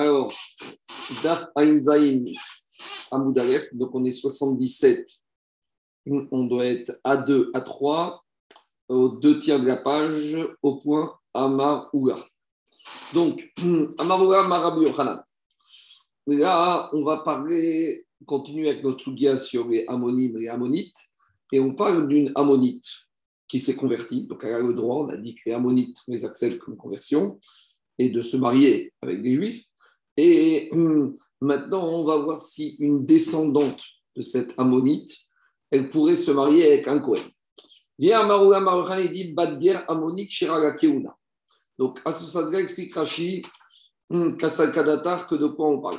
Alors, Daf Ainzaïn Amoudalef, donc on est 77, on doit être à 2, à 3, aux deux tiers de la page, au point Amar Donc, Amar Ouga, Marabi Yochanan. Là, on va parler, continuer avec notre soudia sur les Ammonimes et Ammonites, et on parle d'une Ammonite qui s'est convertie, donc elle a le droit, on a dit que les Ammonites, les acceptent comme conversion, et de se marier avec des Juifs. Et hum, maintenant, on va voir si une descendante de cette ammonite, elle pourrait se marier avec un Kohen. Viens Maroula Maroukhan et dit Badger ammonique Shiraga Keuna. Donc, à ce stade-là, explique Rashi, Kadatar, que de quoi on parle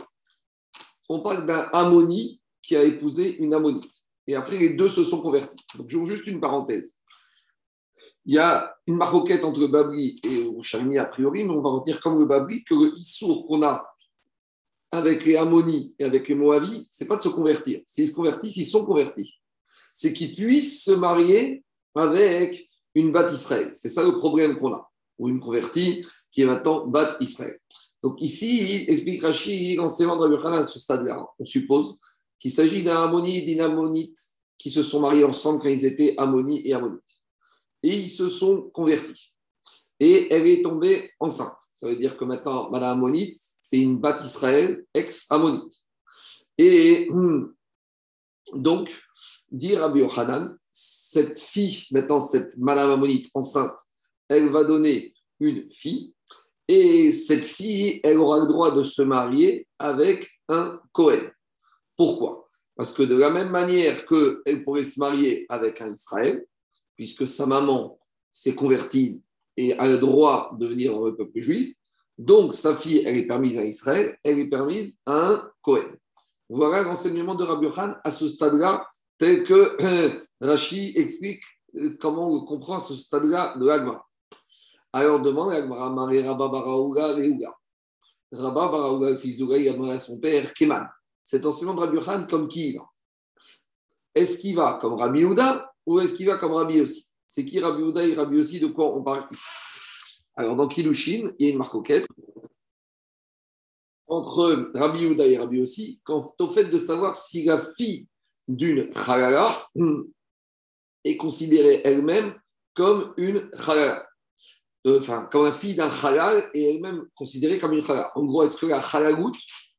On parle d'un ammoni qui a épousé une ammonite. Et après, les deux se sont convertis. Donc, j'ouvre juste une parenthèse. Il y a une maroquette entre le Babli et le Shalmi a priori, mais on va retenir comme le Babli que le Issour qu'on a avec les Ammonites et avec les Moavis, c'est pas de se convertir. S'ils se convertissent, ils sont convertis. C'est qu'ils puissent se marier avec une Bat Israël. C'est ça le problème qu'on a. Ou une convertie qui est maintenant Bat Israël. Donc ici, il explique Rachid, l'enseignement de Rabbi à ce stade-là. On suppose qu'il s'agit d'un Ammonite et d'une Ammonite qui se sont mariés ensemble quand ils étaient Ammonites et Ammonites. Et ils se sont convertis et elle est tombée enceinte. Ça veut dire que maintenant, Madame Ammonite, c'est une bat Israël ex-Ammonite. Et hmm, donc, dit Rabbi Yochanan, cette fille, maintenant cette Madame Ammonite enceinte, elle va donner une fille, et cette fille, elle aura le droit de se marier avec un Cohen. Pourquoi? Parce que de la même manière qu'elle pourrait se marier avec un Israël, puisque sa maman s'est convertie et a le droit de venir dans le peuple juif. Donc, sa fille, elle est permise à Israël, elle est permise à un Cohen. Voilà l'enseignement de Rabbi Khan à ce stade-là, tel que euh, Rashi explique euh, comment on comprend ce stade-là de l'Agma. Alors, demande l'Agma, Marie Rabba Baraouga Reuga. Rabba Baraouga, le fils d'Ouga, il a demandé à son père, Keman. Cet enseignement de Rabbi Khan, comme qui il va Est-ce qu'il va comme Rabbi Ouda ou est-ce qu'il va comme Rabbi aussi c'est qui Rabbi Ouda et Rabbi aussi de quoi on parle ici? Alors, dans Kilushin, il y a une marcoquette entre Rabbi Ouda et Rabbi aussi quant au fait de savoir si la fille d'une halala est considérée elle-même comme une halala. Euh, enfin, comme la fille d'un halal est elle-même considérée comme une halal. En gros, est-ce que la halalout,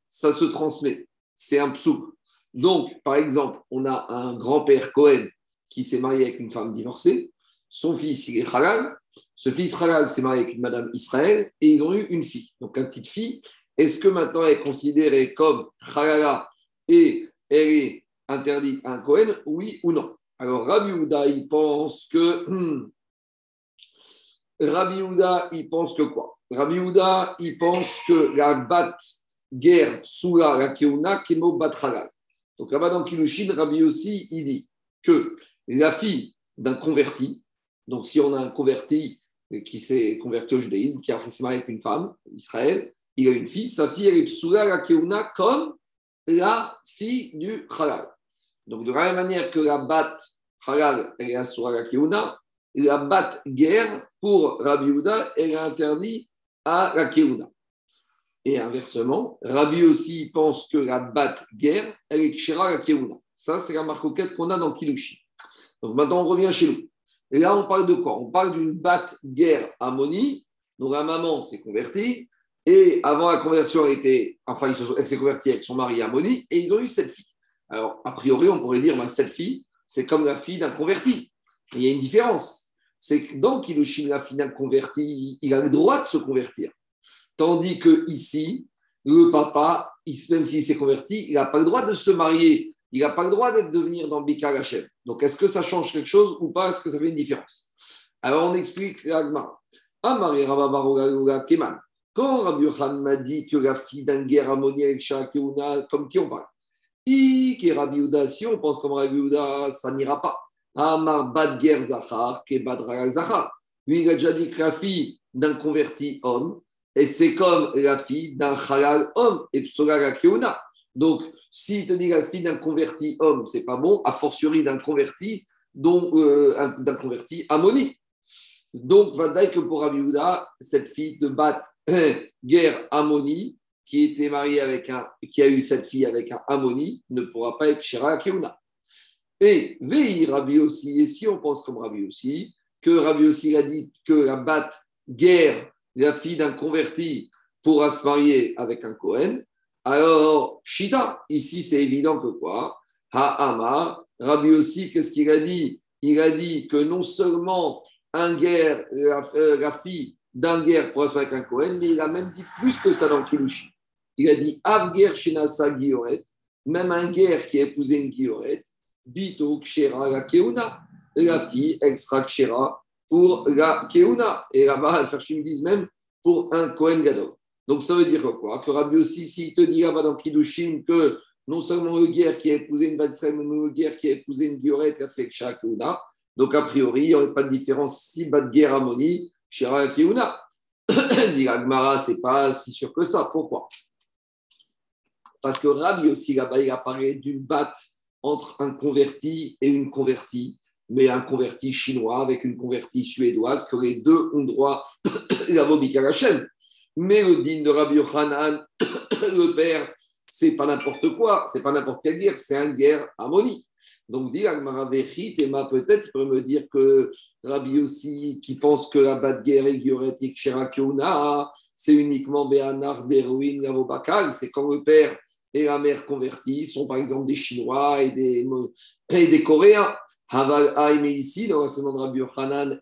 ça se transmet? C'est un psouk. Donc, par exemple, on a un grand-père Cohen qui s'est marié avec une femme divorcée son fils, il est halal. Ce fils halal s'est marié avec une madame Israël et ils ont eu une fille. Donc, une petite fille, est-ce que maintenant elle est considérée comme halala et elle est interdite à un Cohen Oui ou non? Alors, Rabbi Houda, il pense que. Rabbi Houda, il pense que quoi? Rabbi Houda, il pense que la bat guerre sous la keuna kemo bat halal. Donc là-bas dans Rabbi aussi, il dit que la fille d'un converti, donc, si on a un converti qui s'est converti au judaïsme, qui a fait se marier avec une femme, Israël, il a une fille, sa fille, elle est psoula la keuna comme la fille du halal. Donc, de la même manière que la bat halal, elle est assoura la keuna, la bat guerre, pour Rabbi Yehuda, elle est interdite à la keuna. Et inversement, Rabbi aussi pense que la bat guerre, elle est kshira la keuna. Ça, c'est la marcoquette qu'on a dans Kilushi. Donc maintenant, on revient chez nous. Et là, on parle de quoi? On parle d'une batte guerre ammonie. Donc, la maman s'est convertie. Et avant la conversion, elle, était, enfin, elle s'est convertie avec son mari Ammonie. Et ils ont eu cette fille. Alors, a priori, on pourrait dire, ben, cette fille, c'est comme la fille d'un converti. il y a une différence. C'est que dans Kilushin, la fille d'un converti, il a le droit de se convertir. Tandis que ici, le papa, même s'il s'est converti, il n'a pas le droit de se marier il n'a pas le droit d'être devenir dans Bika Hachem. Donc, est-ce que ça change quelque chose ou pas? Est-ce que ça fait une différence? Alors, on explique l'agma. Amari Keman. Quand Rabbi Yochan m'a dit que la fille d'un guerre ammoniaque avec Shakiouna, comme qui on parle? I, qui Rabbi Uda, si on pense comme Rabbi Uda, ça n'ira pas. Amar Bad Ger Zachar, qui Bad Zachar. Lui, il a déjà dit que la fille d'un converti homme, et c'est comme la fille d'un halal homme, et Psola Keuna. Donc, si te dit la fille d'un converti homme, c'est pas bon, a fortiori d'un converti, dont euh, d'un converti ammoni. Donc, va que pour Rabbi cette fille de Bat, guerre ammoni, qui était marié avec un, qui a eu cette fille avec un Ammoni ne pourra pas être Shera Keuna. Et Vei Rabbi aussi, et si on pense comme Rabbi aussi, que Rabbi aussi a dit que la bat guerre, la fille d'un converti, pourra se marier avec un Kohen, alors Shida, ici c'est évident que quoi? Ha'ama, Rabbi aussi, qu'est-ce qu'il a dit? Il a dit que non seulement un guerre, la, euh, fille d'un guerre marier avec un Kohen, mais il a même dit plus que ça dans Kilushi. Il a dit Avger Gioret, même un guerre qui a épousé une Gioret, Bito Kshera la Keuna. La fille, sera Kshera pour la Keuna. Et là-bas, les disent même pour un Kohen Gadol. Donc ça veut dire quoi? Que Rabbi aussi, s'il te dit là-bas dans Kiddushin que non seulement le guerre qui a épousé une Batsrem, mais le guerre qui a épousé une Gioret a fait Kshera Keuna. Donc a priori, il n'y aurait pas de différence si Bat guerre Amoni, Kshera Keuna. dit Agmara, c'est pas si sûr que ça. Pourquoi? Parce que Rabbi aussi, là-bas, il a parlé d'une batte entre un converti et une convertie, mais un converti chinois avec une convertie suédoise, que les deux ont droit à la Hashem. Mais le digne de Rabbi Yochanan, le père, c'est pas n'importe quoi, c'est pas n'importe quel dire, c'est un guerre harmonie. Donc, dit et ma peut-être peut me dire que Rabbi aussi, qui pense que la batte guerre et Gioretik c'est uniquement Béanar, d'Héroïne, Avobakal, c'est quand le père et la mère convertie sont par exemple des Chinois et des, et des Coréens. Mais ici, dans l'enseignement de Rabbi Yochanan,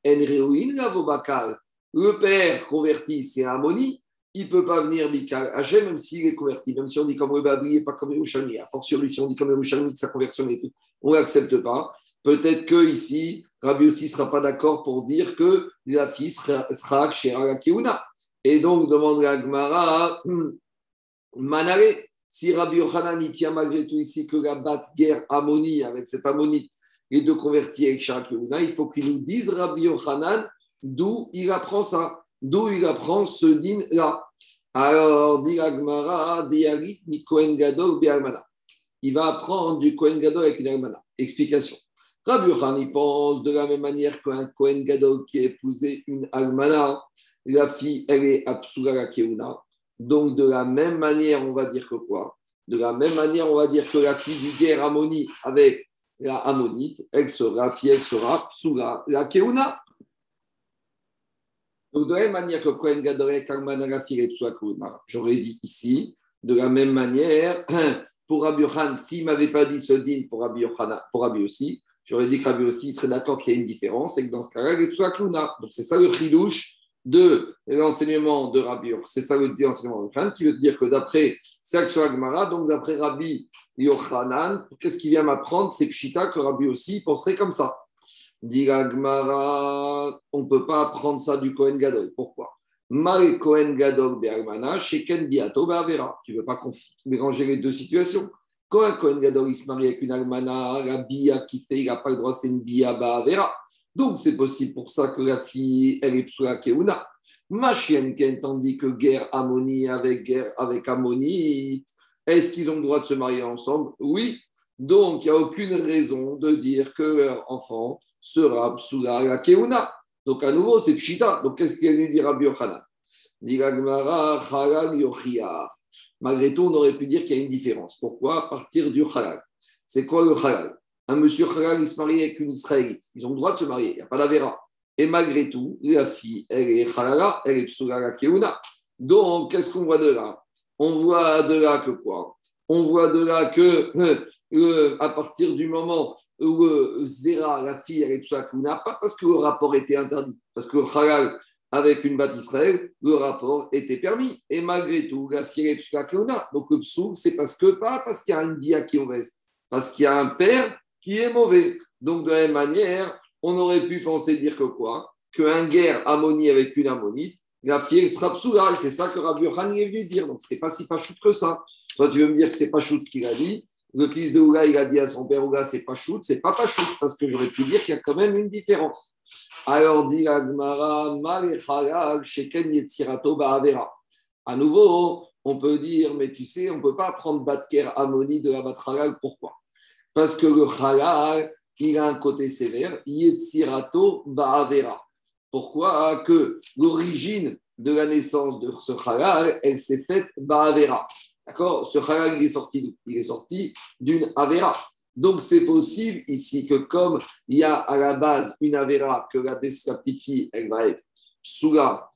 le père converti, c'est Amoni, il ne peut pas venir Mikal Hachem, même s'il est converti, même si on dit comme le et pas comme Yerushalmi. A fortiori, si on dit comme Yerushalmi que sa conversion est tout, on l'accepte pas. Peut-être que ici, Rabbi aussi ne sera pas d'accord pour dire que la fille sera, sera Keuna. Et donc, demande la Gemara, Manale, si Rabbi Yochanan y tient malgré tout ici que la bat guerre Amoni avec cette Ammonite, les deux convertis avec Shakiruna, il faut qu'il nous dise Rabbi Yochanan d'où il apprend ça, d'où il apprend ce din-là. Alors, Il va apprendre du Kohen Gadol avec une Almana. Explication. Rabbi Yochanan, pense de la même manière qu'un Kohen Gadol qui a épousé une Almana, la fille, elle est Absula la Keuna. Donc, de la même manière, on va dire que quoi? De la même manière, on va dire que la fille du guerre Ammoni avec la Ammonite, elle sera, fille, elle sera sous la, la Keuna. Donc, de la même manière que Kohen Gadol Kalman la fille est sous la Keuna, j'aurais dit ici, de la même manière, pour Rabbi Yohan, s'il ne m'avait pas dit ce din pour Rabbi, pour Rabbi aussi, j'aurais dit que Rabbi aussi serait d'accord qu'il y a une différence et que dans ce cas-là, Keuna. Donc, c'est ça le chidouche de l'enseignement de Rabbi C'est ça le enseignement de Khan, qui veut dire que d'après Sakshu Agmara, donc d'après Rabbi Yochanan, qu'est-ce qu'il vient m'apprendre C'est Pshita que Rabbi aussi penserait comme ça. Dit Agmara, on ne peut pas apprendre ça du Kohen Gadol. Pourquoi? Mal Kohen Gadol Sheken Biato. Tu ne veux pas mélanger les deux situations. Quand un Kohen Gadol se marie avec une Almana, la Bia qui fait, il n'a pas le droit, c'est une Bia Ba'avera. Donc, c'est possible pour ça que la fille, elle est Psula Keuna. Ma chienne, tandis que guerre Ammoni avec guerre avec Ammonite, est-ce qu'ils ont le droit de se marier ensemble? Oui. Donc, il n'y a aucune raison de dire que leur enfant sera Psula la Keuna. Donc, à nouveau, c'est Pshita. Donc, qu'est-ce qu'il lui dit Rabbi Yochanan? Malgré tout, on aurait pu dire qu'il y a une différence. Pourquoi? À partir du halal. C'est quoi le halal un monsieur halal, il se marie avec une Israélite. Ils ont le droit de se marier, il n'y a pas d'Avera. Et malgré tout, la fille, elle est halala, elle est psulala keuna. Donc, qu'est-ce qu'on voit de là? On voit de là que quoi? On voit de là que euh, à partir du moment où euh, Zera, la fille, elle est psulala keuna, pas parce que le rapport était interdit, parce que halal, avec une bâtisse Israël, le rapport était permis. Et malgré tout, la fille est psulala keuna. Donc, le psoul, c'est parce que, pas parce qu'il y a une bia qui mauvaise, parce qu'il y a un père qui est mauvais. Donc, de la même manière, on aurait pu penser dire que quoi? Qu'un guerre ammonie avec une ammonite, la fille sera psoula. C'est ça que Rabbi Yohan est venu dire. Donc, ce n'est pas si pas choute que ça. Toi, tu veux me dire que c'est pas choute ce qu'il a dit? Le fils de Ouga, il a dit à son père Ouga, c'est pas choute, c'est pas pas choute, parce que j'aurais pu dire qu'il y a quand même une différence. Alors, dit Agmara, Sheken Yetzirato Ba'avera. À nouveau, on peut dire, mais tu sais, on ne peut pas prendre Batker Ammoni de la Batragal. Pourquoi? Parce que le halal, il a un côté sévère. Yetzirato ba'avera. Pourquoi? Que l'origine de la naissance de ce halal, elle s'est faite Ba'avera. D'accord? Ce halal, il est sorti, il est sorti d'une Avera. Donc, c'est possible ici que comme il y a à la base une Avera, que la, petite fille, elle va être sous la,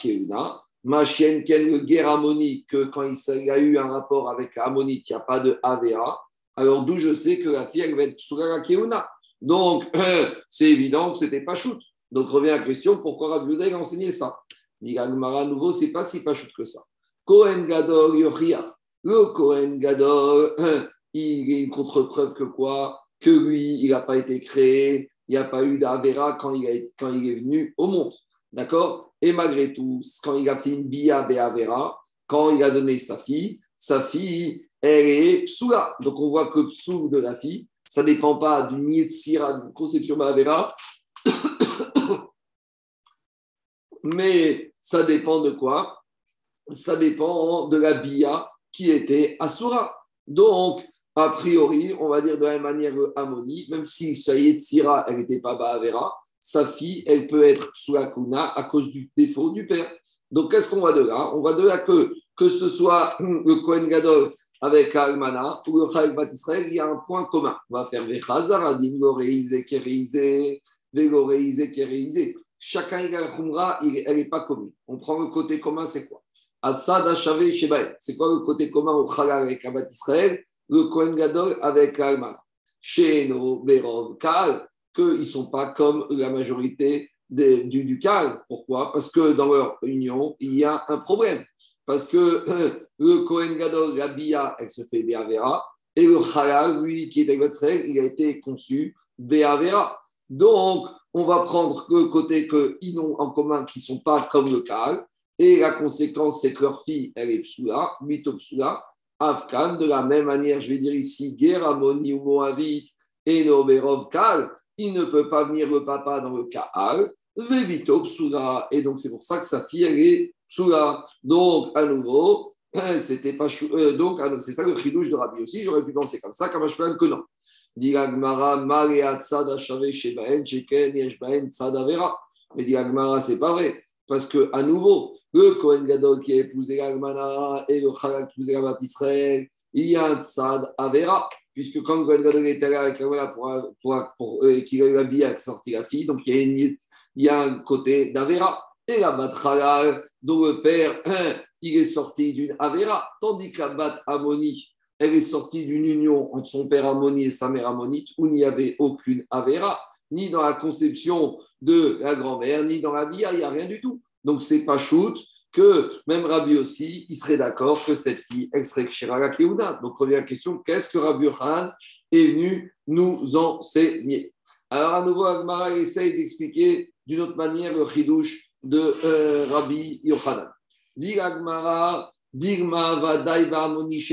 Keuna, ma chienne, quelle guerre harmonie, que quand il y a eu un rapport avec l'ammonite, il n'y a pas de Avera, alors d'où je sais que la fille, elle va être sous la Keuna. Donc, c'est évident que ce n'était pas shoot. Donc, revient la question pourquoi Rabbi a enseigné ça? Dit à nouveau, c'est pas si pas shoot que ça. Kohen Gadol Yochia. Le Kohen Gadol, il y a une contre-preuve que quoi? Que lui, il n'a pas été créé, il n'y a pas eu d'Avera quand, il il est venu au monde. D'accord? Et malgré tout, quand il a fait une Bia Be'avera, quand il a donné sa fille, sa fille, elle est Psoula. Donc on voit que Psou de la fille, ça ne dépend pas d'une Yetzira, d'une conception Be'avera, mais ça dépend de quoi? Ça dépend de la Bia qui était Asura. Donc, a priori, on va dire de la manière Amoni, même si sa Yetzira, elle n'était pas Ba'avera, sa fille, elle peut être sous la Kuna à cause du défaut du père. Donc, qu'est-ce qu'on va de là? On va de là que, que ce soit le Kohen Gadol avec Almana ou le Chayel Bat Israël, il y a un point commun. On va faire Vechazar, Adim, Goreizé, Kereizé, Vegoreizé, Kereizé. Chacun, il a la elle n'est pas commune. On prend le côté commun, c'est quoi? C'est quoi le côté commun au Chalal avec Abat Israël? Le Kohen Gadol avec Almana. Sheno, Berov, Kal qu'ils ne sont pas comme la majorité du, du Pourquoi? Parce que dans leur union, il y a un problème. Parce que le Kohen Gadol, la Bia, elle se fait Béavera, et le Halal, lui, qui est avec il a été conçu Béavera. Donc, on va prendre le côté qu'ils n'ont en commun, qui ne sont pas comme le Kal, et la conséquence, c'est que leur fille, elle est Psula, Mitopsula, Afghan, de la même manière, je vais dire ici, Geramoni ou Moavit, et Noberov Kal, il ne peut pas venir le papa dans le cas Al, Vevito Psula. Et donc, c'est pour ça que sa fille, elle est Psula. Donc, à nouveau, c'était pas euh, donc c'est ça le chidouche de Rabbi aussi. J'aurais pu penser comme ça, comme je peux que non. Mais dit c'est pas vrai. Parce que, à nouveau, le Kohen Gadol qui a épousé l'Agmara et le Chalak qui a épousé la Israël, il y a un Tzad Avera puisque quand Kohen Gadol est allé avec la pour, pour, pour euh, qu'il a eu la bille sorti la fille, donc il y a, une, il y a un côté d'Avera. Et la Bat dont le père, il est sorti d'une Avera, tandis que la Bat Amoni, elle est sortie d'une union entre son père Amoni et sa mère Ammonite, où il n'y avait aucune Avera, ni dans la conception de la grand-mère, ni dans la bia, il n'y a rien du tout. Donc c'est pas shoot, que même Rabbi aussi, il serait d'accord que cette fille, elle serait la Keuna. Donc, revient la question qu'est-ce que Rabbi Yohan est venu nous enseigner? Alors, à nouveau, Agmara essaye d'expliquer d'une autre manière le chidouche de euh, Rabbi Yochanan. Dit Agmara, Digma va Amoni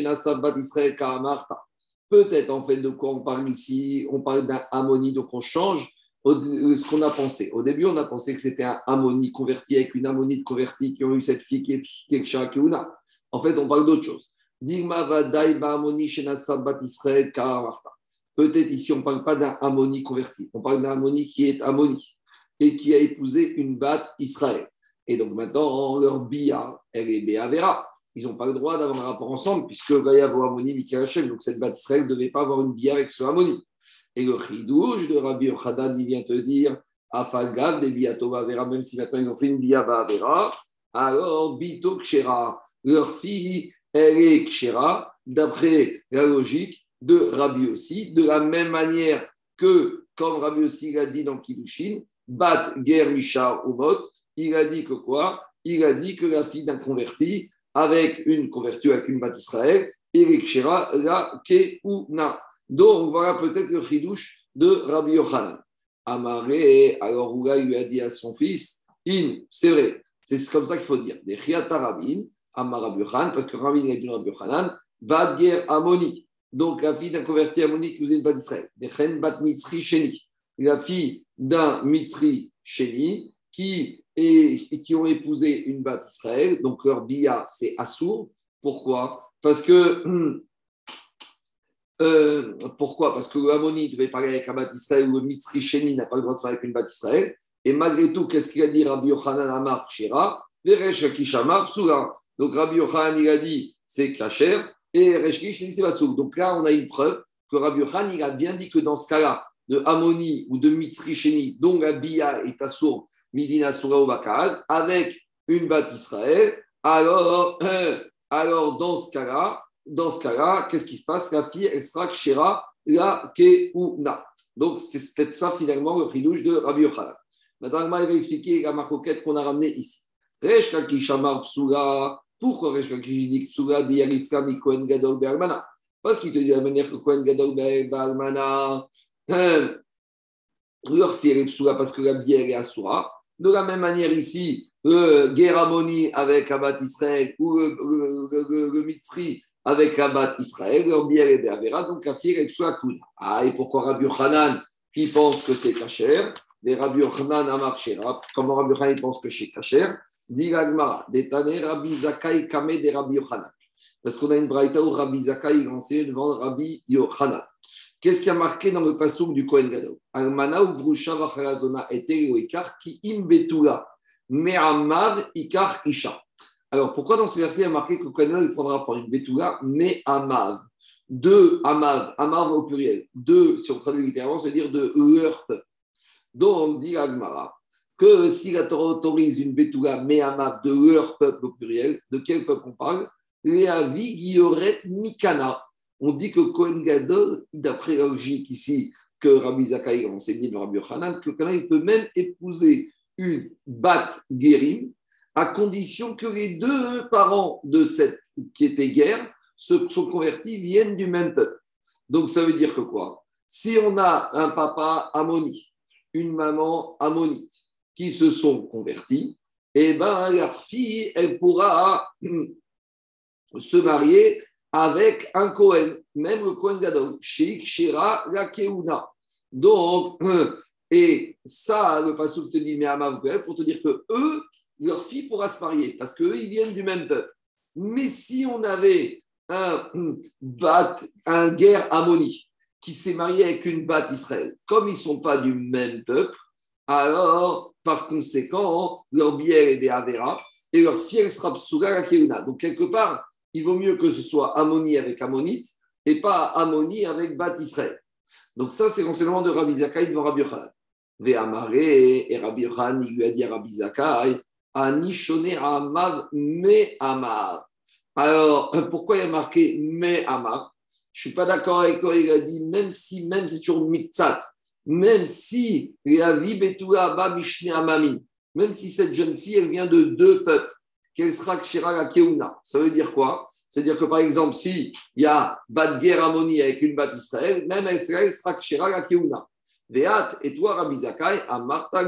Bat Israël Peut-être en fait de quoi on parle ici, on parle d'un Amoni, donc on change euh, ce qu'on a pensé. Au début, on a pensé que c'était un ammonite converti avec une ammonite convertie qui ont eu cette fille qui est, qui En fait, on parle d'autre chose. Peut-être ici, on ne parle pas d'un ammoni converti. On parle d'un ammoni qui est ammoni et qui a épousé une batte Israël. Et donc maintenant, leur bia, elle est béavera. Ils n'ont pas le droit d'avoir un rapport ensemble puisque Gaïa vaut ammoni, Michael Donc cette Israël ne devait pas avoir une bia avec ce ammoni. Et le chidouche de Rabbi Yochanan, il vient te dire, Afagav de Biatova Vera, même si maintenant ils ont fait une Biaba Vera, alors Bito Kshera, leur fille, elle est Kshera, d'après la logique de Rabbi aussi, de la même manière que, comme Rabbi aussi l'a dit dans Kiddushin, Bat Ger Misha Umot, il a dit que quoi? Il a dit que la fille d'un converti, avec une convertie, avec une Bat Israël, est Kshera, la Keuna. Donc voilà peut-être le chidouche de Rabbi Yochanan. Amaré, alors Ouga lui a dit à son fils, In, c'est vrai, c'est comme ça qu'il faut dire, des Rabin, Amar Rabbi Yochanan, parce que Rabin a dit Rabbi Yochanan, Badger Amoni, donc la fille d'un converti Amoni qui est une Bat Israël, Chen Bat Mitzri Sheni, la fille d'un Mitzri Sheni qui, est, qui ont épousé une Bat Israël, donc leur bia c'est Assour. Pourquoi? Parce que euh, pourquoi? Parce que devait parler avec un bat Israël ou le Mitzri Sheni n'a pas le droit de faire avec une bat Israël. Et malgré tout, qu'est-ce qu'il a dit Rabbi Yochanan Amar Shira? Donc Rabbi Yochanan, il a dit c'est kacher, et Resh il c'est. Donc là, on a une preuve que Rabbi Yochanan, il a bien dit que dans ce cas-là, de Amoni ou de Mitzri Sheni, dont la Bia est assour, Midina Sura Bakal, avec une batte Israël, alors, alors dans ce cas-là, dans ce cas-là, qu'est-ce qui se passe? La fille, elle sera Kshera, la Keuna. Donc, c'est peut-être ça finalement le fridouche de Rabbi Yochanan. Maintenant, il va expliquer la marcoquette qu'on a ramenée ici. Resh Shamar Psula. Pourquoi Resh Lakish dit Psula dit Yarifka mi Gadol Be'almana? Parce qu'il te dit de la manière que Kohen Gadol euh, leur parce que la bière est Asura. De la même manière ici, le Geramoni avec Abat Israël ou le, le, Mitri avec Abat Israël, leur bière est Be'avera, donc la fille est Psula. Ah, et pourquoi Rabbi Hanan qui pense que c'est Kacher des Rabbi Yochanan Amar Comment Rabbi Yochanan pense que c'est Kacher Dit Gagmara, Détané Rabbi Zakai Kame des Rabbi Yochanan. Parce qu'on a une braïta où Rabbi Zakai enseigne devant Rabbi Yochanan. Qu'est-ce qui a marqué dans le passouk du Kohen Gadol? Ou Vachalazona et Ikar qui imbetula me'amav ikar isha. Alors pourquoi dans ce verset il a marqué que Kohen Gadol prendra pour une betula me'amav Deux amav, amav au pluriel. Deux, si on traduit littéralement, ça veut dire de leur peuple. Donc, dit Agmara, que si la Torah autorise une Betula Me'amav de leur peuple au pluriel, de quel peuple on parle? Léavi Gioret Mikana. On dit que Kohen Gadol, d'après la logique ici que Rabbi Zakai a enseigné dans Rabbi Yochanan, que Kohen peut même épouser une Bat Guérim à condition que les deux parents de cette qui était guerre se sont convertis viennent du même peuple. Donc ça veut dire que quoi? Si on a un papa ammoni, une maman ammonite, qui se sont convertis, eh ben leur fille, elle pourra hum, se marier avec un Cohen, même le Cohen Gadol, Sheikh Shira la Keuna. Donc, et ça, le passage te dit, mais pour te dire que eux, leur fille pourra se marier, parce qu'eux, ils viennent du même peuple. Mais si on avait un bat, un guerre ammoni qui s'est marié avec une bat Israël, comme ils ne sont pas du même peuple, alors par conséquent, leur bière est des Avera et leur fiel sera Psuga Keuna. Donc, quelque part, il vaut mieux que ce soit Ammoni avec Ammonite et pas Ammoni avec Bat Israël. Donc, ça, c'est l'enseignement de Rabbi Zakai devant Rabbi Yochanan. Ve'amare, et Rabbi Yochanan, il lui a dit à Rabbi Zakai, Anishone Amav Me Amav. Alors, pourquoi il a marqué Me Amav Je ne suis pas d'accord avec toi, il a dit, même si, même si c'est toujours Mitzat, même si même si cette jeune fille, elle vient de deux peuples, Ça veut dire quoi? C'est-à-dire que par exemple, s'il y a Bad Amoni avec une Bat Israël, même elle sera Kshira Keuna. Veat et toi, Rabbi Zakai, à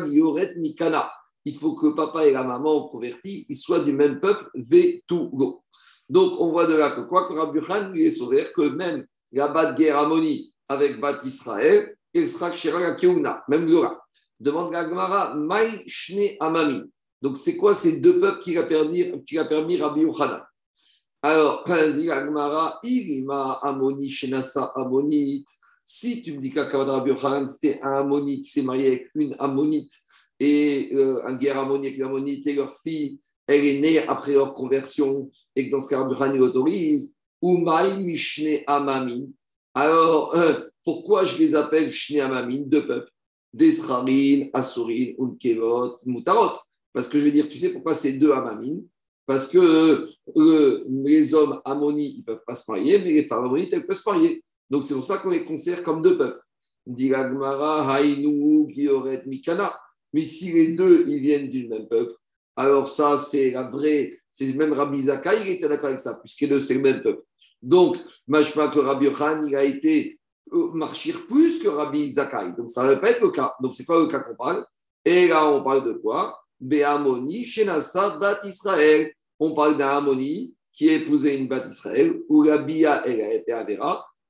Yoret Nikana. Il faut que papa et la maman convertis, ils soient du même peuple, Vetugo. Donc, on voit de là que quoi? Que Rabbi Khan est sauvé, que même la Bad Amoni avec Bat Israël, il sera Kshira Keuna, même Gora. Demande la Gemara, Maï Shne Amami. Donc, c'est quoi ces deux peuples qui a permis, qui a permis Rabbi Yochanan? Alors, dit Amoni Shenasa Amonite. Si tu me dis qu'Akavad Rabbi Yochanan, c'était un Ammonite qui s'est marié avec une Ammonite, et euh, un guerre Ammoni avec une Ammonite, et leur fille, elle est née après leur conversion, et que dans ce cas, Rabbi Yochanan autorise, ou Maï Mishne Amami. Alors, euh, pourquoi je les appelle Shne Amamin, deux peuples? Desrarin, Asurin, Unkevot, Mutarot. Parce que je vais dire, tu sais pourquoi c'est deux Amamin Parce que euh, les hommes Ammoni, ils ne peuvent pas se marier, mais les femmes Ammonites, elles peuvent se marier. Donc c'est pour ça qu'on les considère comme deux peuples. Diragmara, Hainu, Gioret, Mikana. Mais si les deux, ils viennent du même peuple, alors ça, c'est la vraie. C'est même Rabbi Zaka, il était d'accord avec ça, puisque les deux, c'est le même peuple. Donc, Machma que Rabbi Khan, il a été euh, marchir plus que Rabbi Zakai. Donc ça ne va pas être le cas. Donc c'est pas le cas qu'on parle. Et là, on parle de quoi? Béamoni, Shenasa, Bat Israël. On parle d'un Amoni qui a épousé une Bat Israël, où la Bia, elle.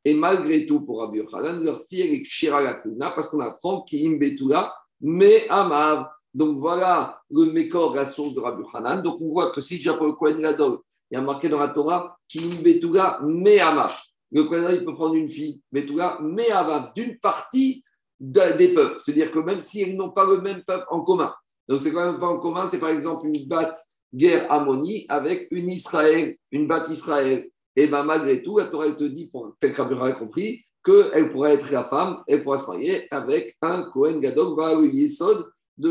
Et malgré tout, pour Rabbi Yochanan, leur fille, est Kshira Lakuna, parce qu'on apprend qu'Im Betula, mais Amav. Donc voilà le Mekor, la source de Rabbi Yochanan. Donc on voit que si le Kohen Gadol, il y a marqué dans la Torah, qu'Im Betula, mais Amav le Kohen peut prendre une fille, cas, mais d'une partie des peuples. C'est-à-dire que même s'ils n'ont pas le même peuple en commun, donc c'est quand même pas en commun, c'est par exemple une batte guerre Ammoni avec une Israël, une batte Israël. Et bien malgré tout, la Torah te dit, tel qu'Abraham a compris, qu'elle pourrait être la femme, elle pourra se marier avec un Kohen Gadok, Yesod de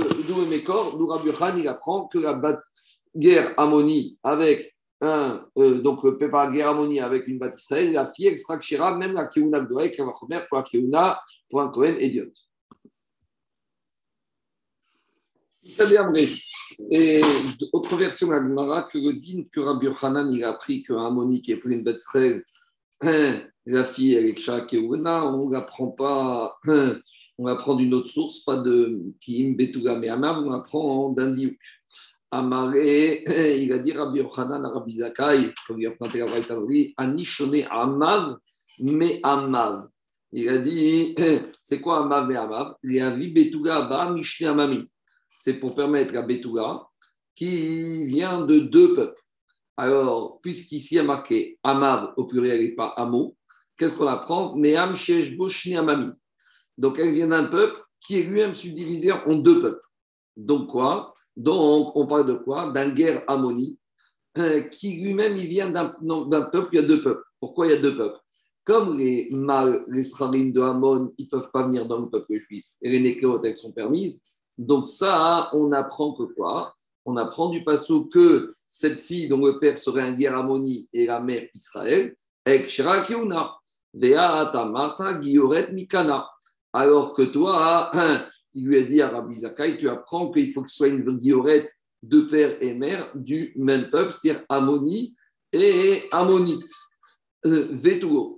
Mekor, d'où il apprend que la batte guerre Ammoni avec un, euh, donc par guerre Ammoni avec une batte Israël, la fille extra même la Keuna Gdoek, la pour la Keuna, pour un Kohen idiot. Et autre version Agmara que le que Rabbi Hanan il a appris qu'un Moni qui est pris une bête hein, la fille elle est on ne prend pas, hein, on apprend d'une autre source, pas de Kim Betuga mais Amav, on apprend d'un Diouk. Amaré, il a dit Rabbi Hanan à Rabbi Zakai, comme il a planté la Vaïtavri, Anishone Amav, mais Amav. Il a dit, c'est quoi Amav mais Amav? Il a dit Betuga Abba Mishne Amami c'est pour permettre à Betula, qui vient de deux peuples. Alors, puisqu'ici il a marqué Amav au pluriel et pas Amo, qu'est-ce qu'on apprend Meam Amami. Donc, elle vient d'un peuple qui est lui-même subdivisé en deux peuples. Donc, quoi Donc, on parle de quoi D'un guerre Amoni, euh, qui lui-même, il vient d'un peuple, il y a deux peuples. Pourquoi il y a deux peuples? Comme les mâles, les srarim de Hamon, ils ne peuvent pas venir dans le peuple juif, et les nécléotes, sont permises, donc ça, on apprend que quoi? On apprend du passage que cette fille dont le père serait un guerre et la mère Israël, Veata Marta Mikana. Alors que toi, il lui a dit à Rabbi Zakai, tu apprends qu'il faut que ce soit une Gioret de père et mère du même peuple, c'est-à-dire Amoni et Ammonite. Euh,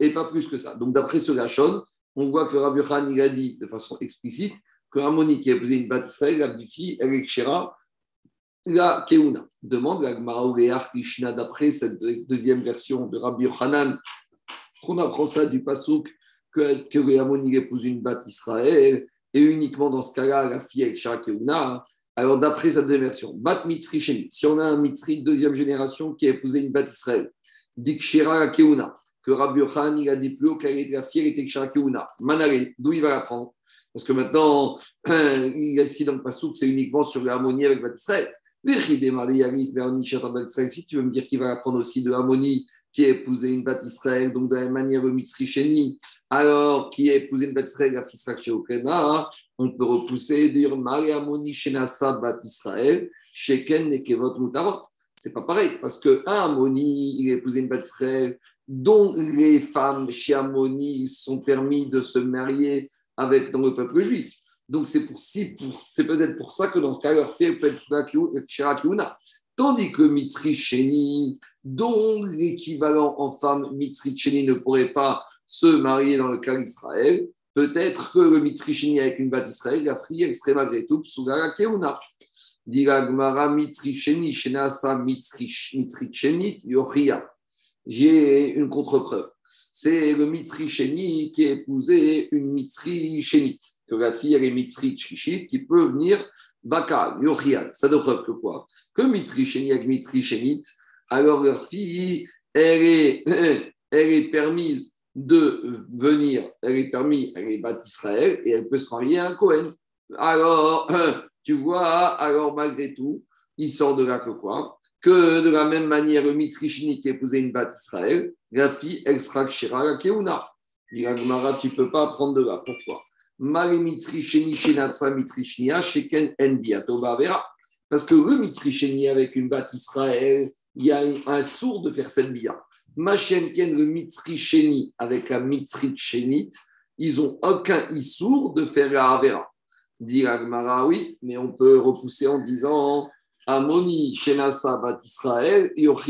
et pas plus que ça. Donc d'après ce Lachon, on voit que Rabbi Khan il a dit de façon explicite que Harmonie qui a posé une batte Israël, la fille, elle est Kshera, la Keuna. Demande la Gemara Krishna d'après cette deuxième version de Rabbi Yochanan. On apprend ça du Pasuk que, que Harmonie épouse une batte Israël et uniquement dans ce cas-là, la fille avec Kshera Keuna. Alors, d'après cette deuxième version, Bat Mitzri Sheni, si on a un Mitzri de deuxième génération qui a épousé une batte Israël, Dikshera Keuna, que Rabbi Yochanan il a dit plus haut qu'elle était la fille, elle était Kshera Keuna. Manare, d'où il va la prendre? Parce que maintenant, il y a ici dans le Passouk, c'est uniquement sur l'harmonie avec Israël. Si tu veux me dire qu'il va apprendre aussi de l'harmonie qui a épousé une Bat Israël, donc de la même manière le Mitzri alors qui a épousé une Bat Israël, la fille Okena, on peut repousser et dire Marie Harmonie Shenasa Bat Israël, Sheken Nekevot Mutarot. C'est pas pareil, parce que un Harmonie, il a épousé une Bat Israël, dont les femmes chez Harmonie sont permis de se marier avec, dans le peuple juif. Donc c'est pour, si, peut-être pour ça que dans ce cas, leur fait être Tandis que Mitri Sheni, dont l'équivalent en femme Mitri Sheni ne pourrait pas se marier dans le cas d'Israël, peut-être que le Mitri Sheni avec une batte Israël, la prière serait malgré tout Psugara Keuna. Diragmara Mitri Sheni, Shenasa Mitri Sheni, Yochia. J'ai une contre-preuve c'est le Mitzri Sheni qui a épousé une Mitzri Shenite, que la fille elle est Mitzri Shishit qui peut venir Baka, Yochial. Ça de preuve que quoi? Que Mitzri Sheni avec Mitzri Shenite, alors leur fille, elle est, elle est permise de venir, elle est permise, elle est bâtie Israël et elle peut se marier à un Cohen. Alors, tu vois, alors malgré tout, il sort de là que quoi? Que de la même manière, le Mitzrichini qui épousait une batte Israël, la fille, elle sera Kshira la Keuna. tu ne peux pas apprendre de là. Pourquoi? Parce que le Mitzrichini avec une batte Israël, il y a un sourd de faire cette bia. Machenken, le Mitzrichini avec la Mitzrichenite, ils n'ont aucun issour de faire la Avera. Dit oui, mais on peut repousser en disant Amoni, Shenasa, Bat Israël,